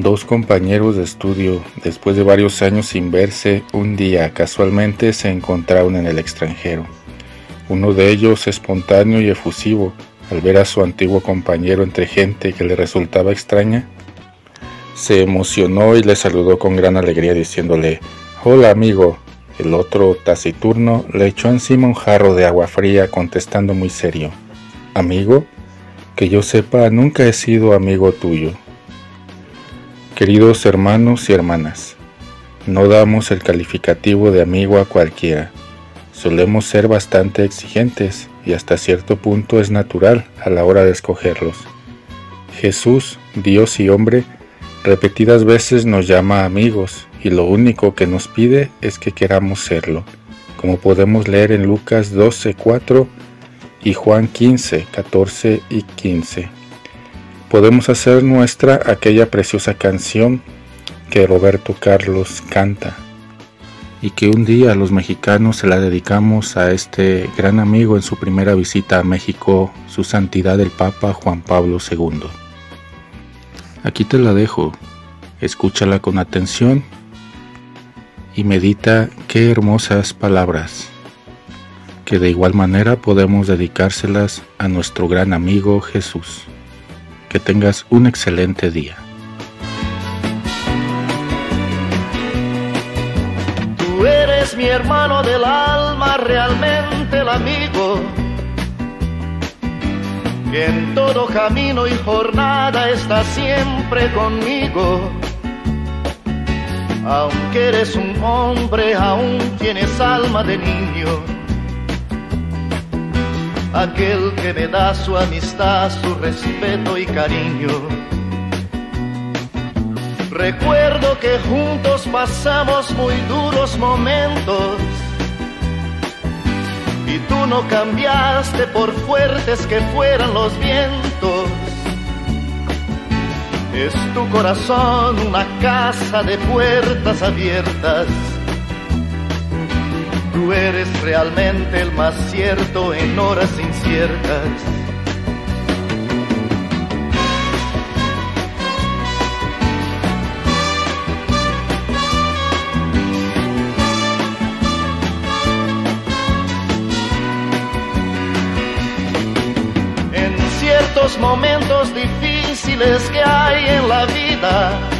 Dos compañeros de estudio, después de varios años sin verse, un día casualmente se encontraron en el extranjero. Uno de ellos, espontáneo y efusivo, al ver a su antiguo compañero entre gente que le resultaba extraña, se emocionó y le saludó con gran alegría diciéndole, Hola amigo. El otro, taciturno, le echó encima un jarro de agua fría contestando muy serio, Amigo, que yo sepa, nunca he sido amigo tuyo. Queridos hermanos y hermanas, no damos el calificativo de amigo a cualquiera. Solemos ser bastante exigentes y hasta cierto punto es natural a la hora de escogerlos. Jesús, Dios y hombre, repetidas veces nos llama amigos y lo único que nos pide es que queramos serlo, como podemos leer en Lucas 12, 4 y Juan 15, 14 y 15 podemos hacer nuestra aquella preciosa canción que Roberto Carlos canta y que un día los mexicanos se la dedicamos a este gran amigo en su primera visita a México, su santidad el Papa Juan Pablo II. Aquí te la dejo, escúchala con atención y medita qué hermosas palabras, que de igual manera podemos dedicárselas a nuestro gran amigo Jesús. Que tengas un excelente día. Tú eres mi hermano del alma, realmente el amigo. Que en todo camino y jornada está siempre conmigo. Aunque eres un hombre, aún tienes alma de niño aquel que me da su amistad, su respeto y cariño. Recuerdo que juntos pasamos muy duros momentos y tú no cambiaste por fuertes que fueran los vientos. Es tu corazón una casa de puertas abiertas Tú eres realmente el más cierto en horas inciertas. En ciertos momentos difíciles que hay en la vida,